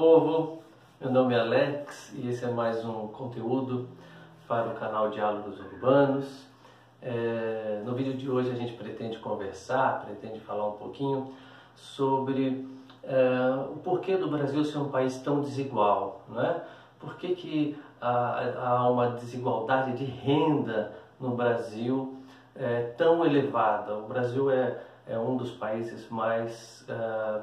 povo, meu nome é Alex e esse é mais um conteúdo para o canal Diálogos Urbanos. É, no vídeo de hoje a gente pretende conversar, pretende falar um pouquinho sobre é, o porquê do Brasil ser um país tão desigual, não é? Por que, que há, há uma desigualdade de renda no Brasil é, tão elevada? O Brasil é, é um dos países mais uh,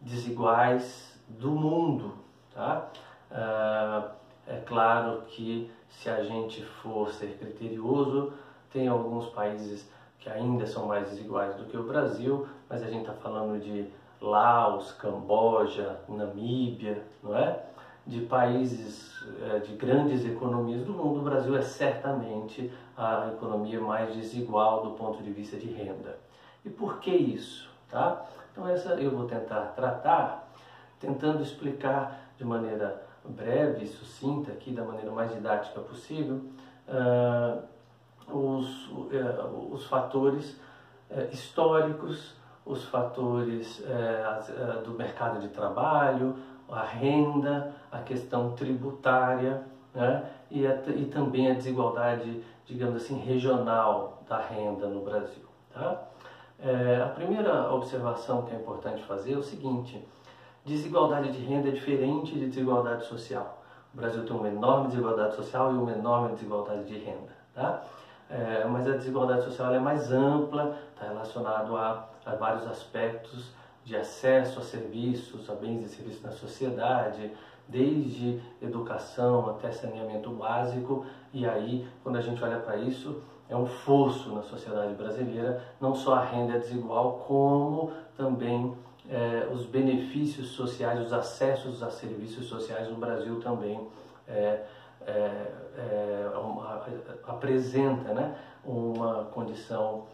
desiguais do mundo, tá? Uh, é claro que se a gente for ser criterioso, tem alguns países que ainda são mais desiguais do que o Brasil, mas a gente está falando de Laos, Camboja, Namíbia, não é? De países é, de grandes economias do mundo, o Brasil é certamente a economia mais desigual do ponto de vista de renda. E por que isso? Tá? Então essa eu vou tentar tratar, tentando explicar de maneira breve, sucinta aqui, da maneira mais didática possível, uh, os, uh, os fatores uh, históricos, os fatores do mercado de trabalho, a renda, a questão tributária né? e, a, e também a desigualdade, digamos assim, regional da renda no Brasil. Tá? A primeira observação que é importante fazer é o seguinte: desigualdade de renda é diferente de desigualdade social. O Brasil tem uma enorme desigualdade social e uma enorme desigualdade de renda. Tá? É, mas a desigualdade social é mais ampla, está relacionado a, a, vários aspectos de acesso a serviços, a bens e serviços na sociedade, desde educação até saneamento básico. E aí, quando a gente olha para isso, é um fosso na sociedade brasileira, não só a renda é desigual, como também é, os benefícios sociais, os acessos a serviços sociais no Brasil também é, é, é uma, apresenta né, uma condição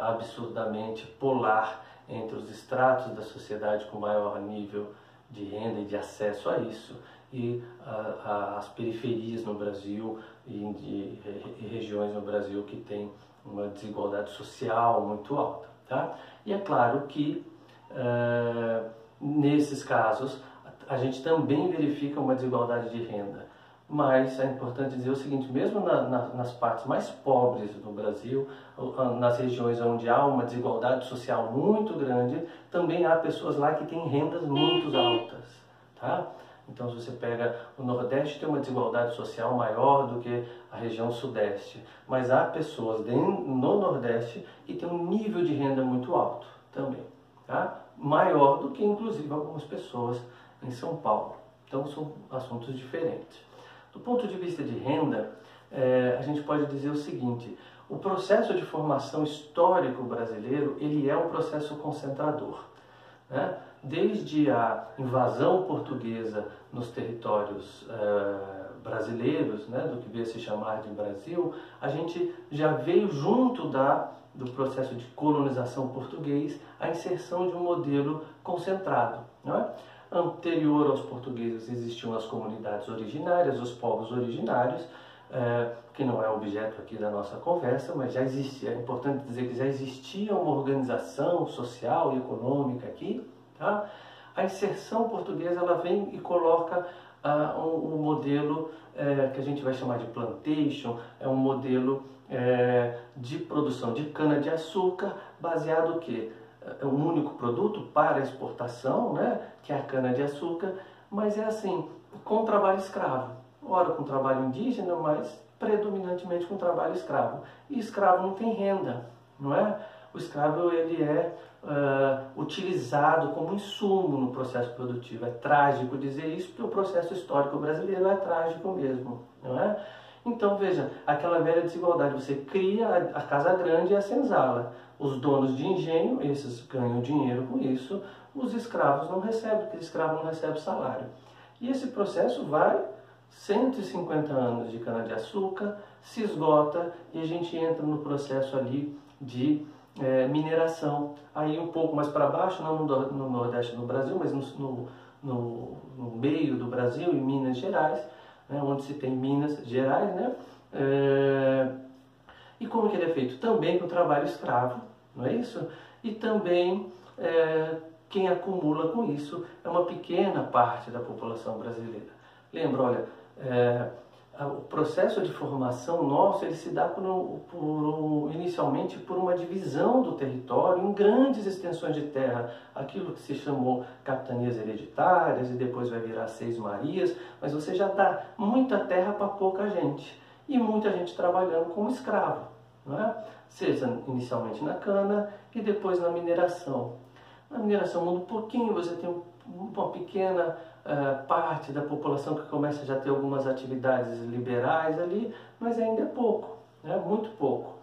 absurdamente polar entre os estratos da sociedade com maior nível de renda e de acesso a isso e a, a, as periferias no Brasil e, de, e regiões no Brasil que têm uma desigualdade social muito alta. Tá? E é claro que nesses casos a gente também verifica uma desigualdade de renda. Mas é importante dizer o seguinte: mesmo na, na, nas partes mais pobres do Brasil, nas regiões onde há uma desigualdade social muito grande, também há pessoas lá que têm rendas muito altas. Tá? Então, se você pega o Nordeste, tem uma desigualdade social maior do que a região Sudeste. Mas há pessoas no Nordeste que têm um nível de renda muito alto também. Tá? Maior do que, inclusive, algumas pessoas em São Paulo. Então, são assuntos diferentes. Do ponto de vista de renda, é, a gente pode dizer o seguinte: o processo de formação histórico brasileiro ele é um processo concentrador. Né? Desde a invasão portuguesa nos territórios eh, brasileiros, né, do que veio a se chamar de Brasil, a gente já veio junto da, do processo de colonização português a inserção de um modelo concentrado. Não é? Anterior aos portugueses existiam as comunidades originárias, os povos originários, é, que não é objeto aqui da nossa conversa, mas já existia, é importante dizer que já existia uma organização social e econômica aqui, Tá? A inserção portuguesa ela vem e coloca uh, um, um, modelo é, que a gente vai chamar de plantation, é um modelo é, de produção de cana-de-açúcar baseado que é um único produto para exportação, né, que é a cana-de-açúcar, mas é assim, com trabalho escravo. Ora com trabalho indígena, mas predominantemente com trabalho escravo. E escravo não tem renda, não é? O escravo ele é uh, utilizado como insumo no processo produtivo. É trágico dizer isso, porque o processo histórico brasileiro é trágico mesmo, não é? Então veja, aquela velha desigualdade, você cria a, casa grande e a senzala. Os donos de engenho, esses ganham dinheiro com isso, os escravos não recebem, porque o escravo não recebe salário. E esse processo vai 150 anos de cana-de-açúcar, se esgota e a gente entra no processo ali de é, mineração. Aí um pouco mais para baixo, não no, no, Nordeste do Brasil, mas no, no, no, meio do Brasil, em Minas Gerais, né, onde se tem Minas Gerais, né? É, e como que ele é feito? Também com trabalho escravo, não é isso? E também é, quem acumula com isso é uma pequena parte da população brasileira. Lembra, olha, é, o processo de formação nosso ele se dá por, por, inicialmente por uma divisão do território em grandes extensões de terra, aquilo que se chamou capitanias hereditárias e depois vai virar seis marias, mas você já dá muita terra para pouca gente e muita gente trabalhando como escravo, não é? seja inicialmente na cana e depois na mineração. Na mineração muda um pouquinho, você tem uma pequena uh, parte da população que começa já a ter algumas atividades liberais ali, mas ainda é pouco, né? muito pouco.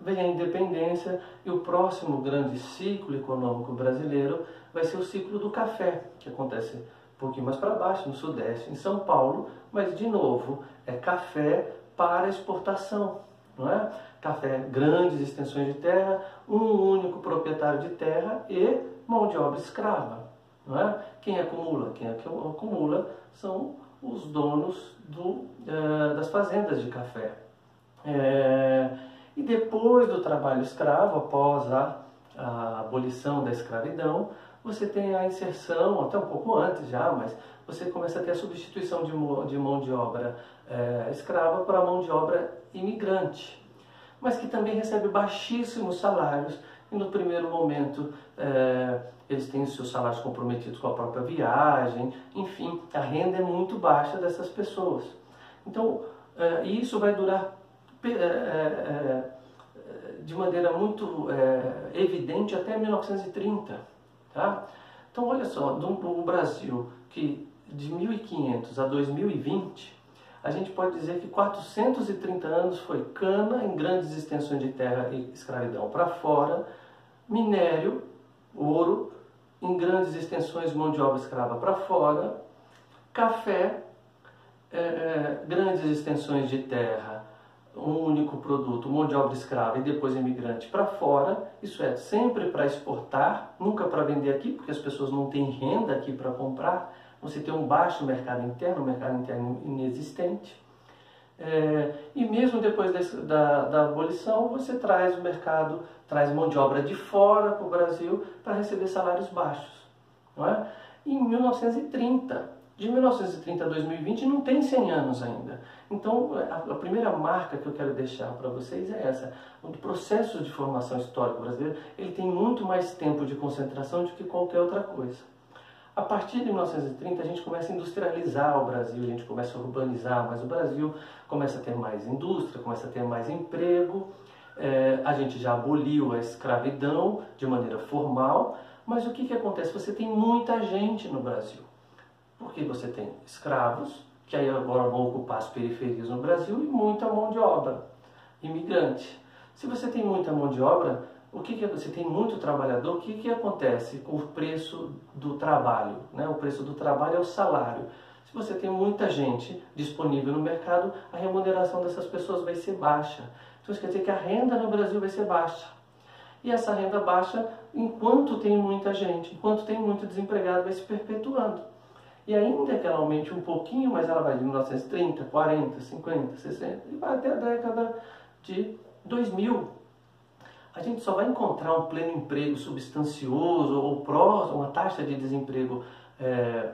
Vem a independência e o próximo grande ciclo econômico brasileiro vai ser o ciclo do café, que acontece um pouquinho mais para baixo, no Sudeste, em São Paulo, mas de novo é café para exportação, não é? Café, grandes extensões de terra, um único proprietário de terra e mão de obra escrava. Não é? Quem acumula? Quem acumula são os donos do, é, das fazendas de café. É, e depois do trabalho escravo, após a, a, abolição da escravidão, você tem a inserção, até um pouco antes já, mas você começa a ter a substituição de, de mão de obra é, escrava para mão de obra imigrante, mas que também recebe baixíssimos salários e no primeiro momento é, eles têm os seus salários comprometidos com a própria viagem, enfim, a renda é muito baixa dessas pessoas. Então, é, isso vai durar é, de maneira muito evidente até 1930. Tá? Então, olha só, no Brasil, que de 1500 a 2020, a gente pode dizer que 430 anos foi cana em grandes extensões de terra e escravidão para fora, minério, ouro em grandes extensões mão de obra escrava para fora, café, é, é, grandes extensões de terra, um único produto, mão de obra escrava e depois imigrante para fora, isso é, sempre para exportar, nunca para vender aqui, porque as pessoas não têm renda aqui para comprar, você tem um baixo mercado interno, um mercado interno inexistente. É, e mesmo depois desse, da, da abolição, você traz o mercado, traz mão de obra de fora para o Brasil para receber salários baixos. Não é? Em 1930, de 1930 a 2020 não tem 100 anos ainda. Então, a, a primeira marca que eu quero deixar para vocês é essa. O processo de formação histórica brasileira, ele tem muito mais tempo de concentração do que qualquer outra coisa. A partir de 1930 a gente começa a industrializar o Brasil, a gente começa a urbanizar mais o Brasil, começa a ter mais indústria, começa a ter mais emprego, é, a gente já aboliu a escravidão de maneira formal, mas o que, que acontece? Você tem muita gente no Brasil, porque você tem escravos, que aí agora vão ocupar as periferias no Brasil, e muita mão de obra, imigrante. Se você tem muita mão de obra, o que, que você tem muito trabalhador, o que, que acontece com o preço do trabalho? Né? O preço do trabalho é o salário. Se você tem muita gente disponível no mercado, a remuneração dessas pessoas vai ser baixa. Então isso quer dizer que a renda no Brasil vai ser baixa. E essa renda baixa, enquanto tem muita gente, enquanto tem muito desempregado, vai se perpetuando. E ainda que ela aumente um pouquinho, mas ela vai de 1930, 40, 50, 60 e vai até a década de 2000 a gente só vai encontrar um pleno emprego substancioso ou próximo, uma taxa de desemprego é,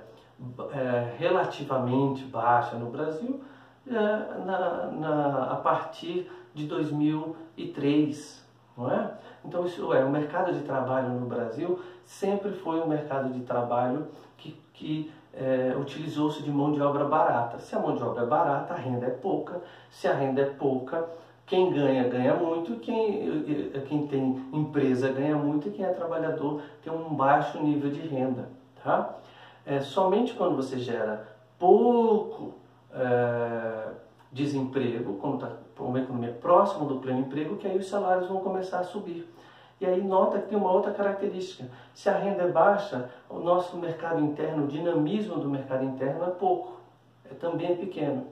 é, relativamente baixa no Brasil é, na, na, a partir de 2003, não é? Então isso é, o mercado de trabalho no Brasil sempre foi um mercado de trabalho que, que é, utilizou-se de mão de obra barata. Se a mão de obra é barata, a renda é pouca. Se a renda é pouca, quem ganha, ganha muito, quem, quem tem empresa ganha muito e quem é trabalhador tem um baixo nível de renda. Tá? É, somente quando você gera pouco é, desemprego, quando está uma economia próxima do pleno emprego, que aí os salários vão começar a subir. E aí nota que tem uma outra característica. Se a renda é baixa, o nosso mercado interno, o dinamismo do mercado interno é pouco, é também pequeno.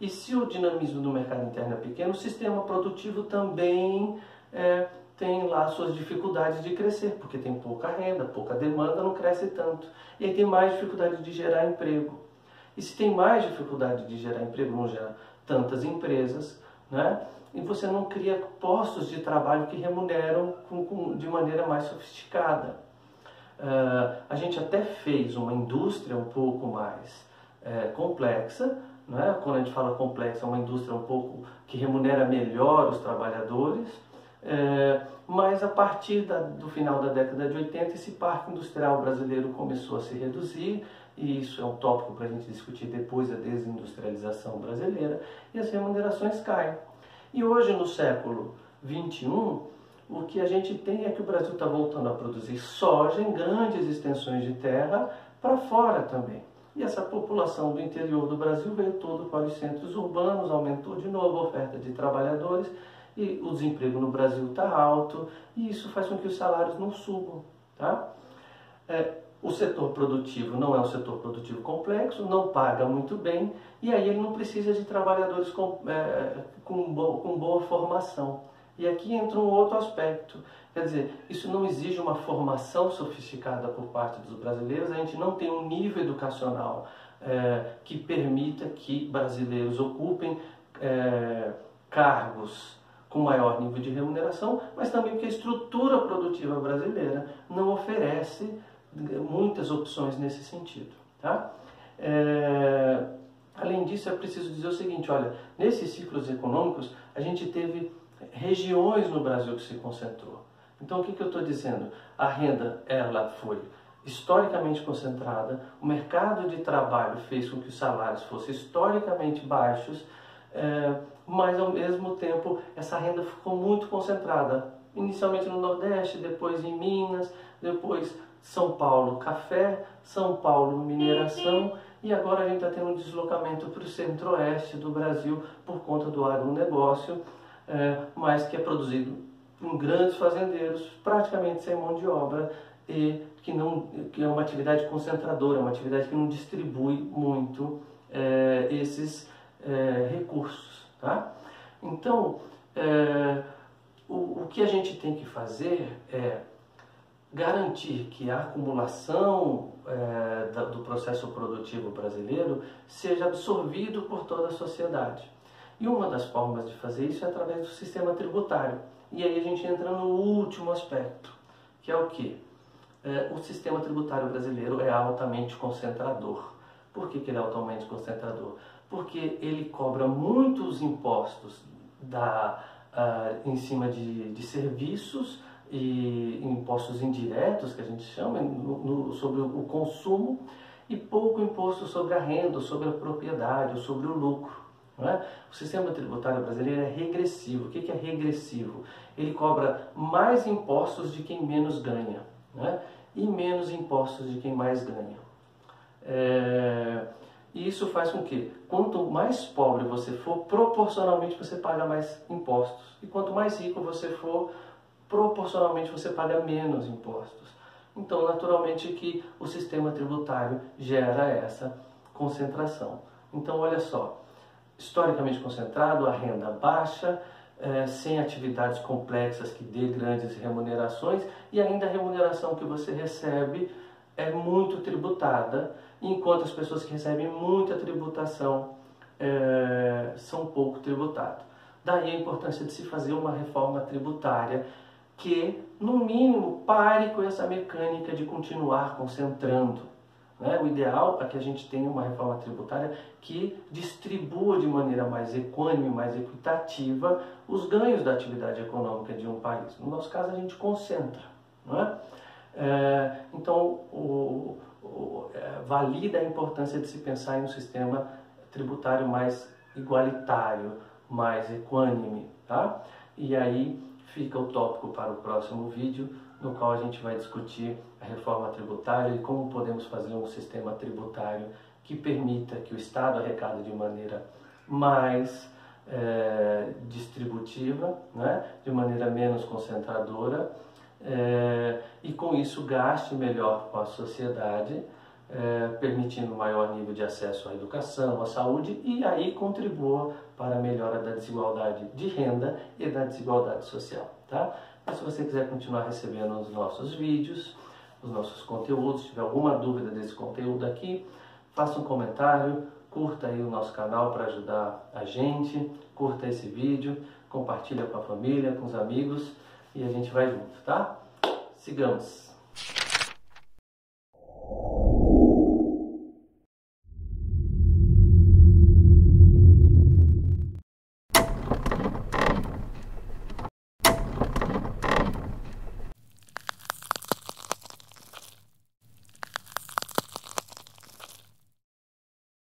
E se o dinamismo do mercado interno é pequeno, o sistema produtivo também é, tem lá suas dificuldades de crescer, porque tem pouca renda, pouca demanda, não cresce tanto. E aí tem mais dificuldade de gerar emprego. E se tem mais dificuldade de gerar emprego, não gera tantas empresas, né? e você não cria postos de trabalho que remuneram com, com, de maneira mais sofisticada. Uh, a gente até fez uma indústria um pouco mais é, complexa, né? quando a gente fala complexa, é uma indústria um pouco que remunera melhor os trabalhadores, é, mas a partir da, do final da década de 80, esse parque industrial brasileiro começou a se reduzir, e isso é um tópico para a gente discutir depois da desindustrialização brasileira, e as remunerações caem. E hoje, no século 21, o que a gente tem é que o Brasil está voltando a produzir soja em grandes extensões de terra para fora também. E essa população do interior do Brasil veio todo para os centros urbanos, aumentou de novo a oferta de trabalhadores e o desemprego no Brasil está alto e isso faz com que os salários não subam. Tá? É, o setor produtivo não é um setor produtivo complexo, não paga muito bem e aí ele não precisa de trabalhadores com, é, com, bo com boa formação. E aqui entra um outro aspecto. Quer dizer, isso não exige uma formação sofisticada por parte dos brasileiros, a gente não tem um nível educacional é, que permita que brasileiros ocupem é, cargos com maior nível de remuneração, mas também porque a estrutura produtiva brasileira não oferece muitas opções nesse sentido. Tá? É, além disso, é preciso dizer o seguinte: olha, nesses ciclos econômicos, a gente teve regiões no Brasil que se concentrou. Então, o que, que eu estou dizendo? A renda ela foi historicamente concentrada, o mercado de trabalho fez com que os salários fossem historicamente baixos, é, mas ao mesmo tempo essa renda ficou muito concentrada, inicialmente no Nordeste, depois em Minas, depois São Paulo café, São Paulo mineração e agora a gente está tendo um deslocamento para o centro-oeste do Brasil por conta do agronegócio é, mas que é produzido em grandes fazendeiros, praticamente sem mão de obra e que, não, que é uma atividade concentradora, uma atividade que não distribui muito é, esses é, recursos. Tá? Então, é, o, o que a gente tem que fazer é garantir que a acumulação é, do processo produtivo brasileiro seja absorvido por toda a sociedade. E uma das formas de fazer isso é através do sistema tributário. E aí a gente entra no último aspecto, que é o que? É, o sistema tributário brasileiro é altamente concentrador. Por que, que ele é altamente concentrador? Porque ele cobra muitos impostos da, uh, em cima de, de serviços e impostos indiretos, que a gente chama, no, no, sobre o consumo, e pouco imposto sobre a renda, sobre a propriedade, ou sobre o lucro. É? O sistema tributário brasileiro é regressivo. O que é regressivo? Ele cobra mais impostos de quem menos ganha é? e menos impostos de quem mais ganha. É... E isso faz com que, quanto mais pobre você for, proporcionalmente você paga mais impostos. E quanto mais rico você for, proporcionalmente você paga menos impostos. Então, naturalmente, que o sistema tributário gera essa concentração. Então, olha só, historicamente concentrado, a renda baixa, é, sem atividades complexas que dê grandes remunerações e ainda a remuneração que você recebe é muito tributada, enquanto as pessoas que recebem muita tributação é, são pouco tributadas. Daí a importância de se fazer uma reforma tributária que, no mínimo, pare com essa mecânica de continuar concentrando né? O ideal é que a gente tenha uma reforma tributária que distribua de maneira mais equânime, mais equitativa, os ganhos da atividade econômica de um país. No nosso caso, a gente concentra. Né? É, então, o, o, é, valida a importância de se pensar em um sistema tributário mais igualitário, mais equânime. Tá? E aí fica o tópico para o próximo vídeo no qual a gente vai discutir a reforma tributária e como podemos fazer um sistema tributário que permita que o Estado arrecade de maneira mais é, distributiva, né, de maneira menos concentradora, é, e com isso gaste melhor com a sociedade, é, permitindo maior nível de acesso à educação, à saúde e aí contribua para a melhora da desigualdade de renda e da desigualdade social. Tá? Se você quiser continuar recebendo os nossos vídeos, os nossos conteúdos, se tiver alguma dúvida desse conteúdo aqui, faça um comentário, curta aí o nosso canal para ajudar a gente, curta esse vídeo, compartilha com a família, com os amigos e a gente vai junto, tá? Sigamos!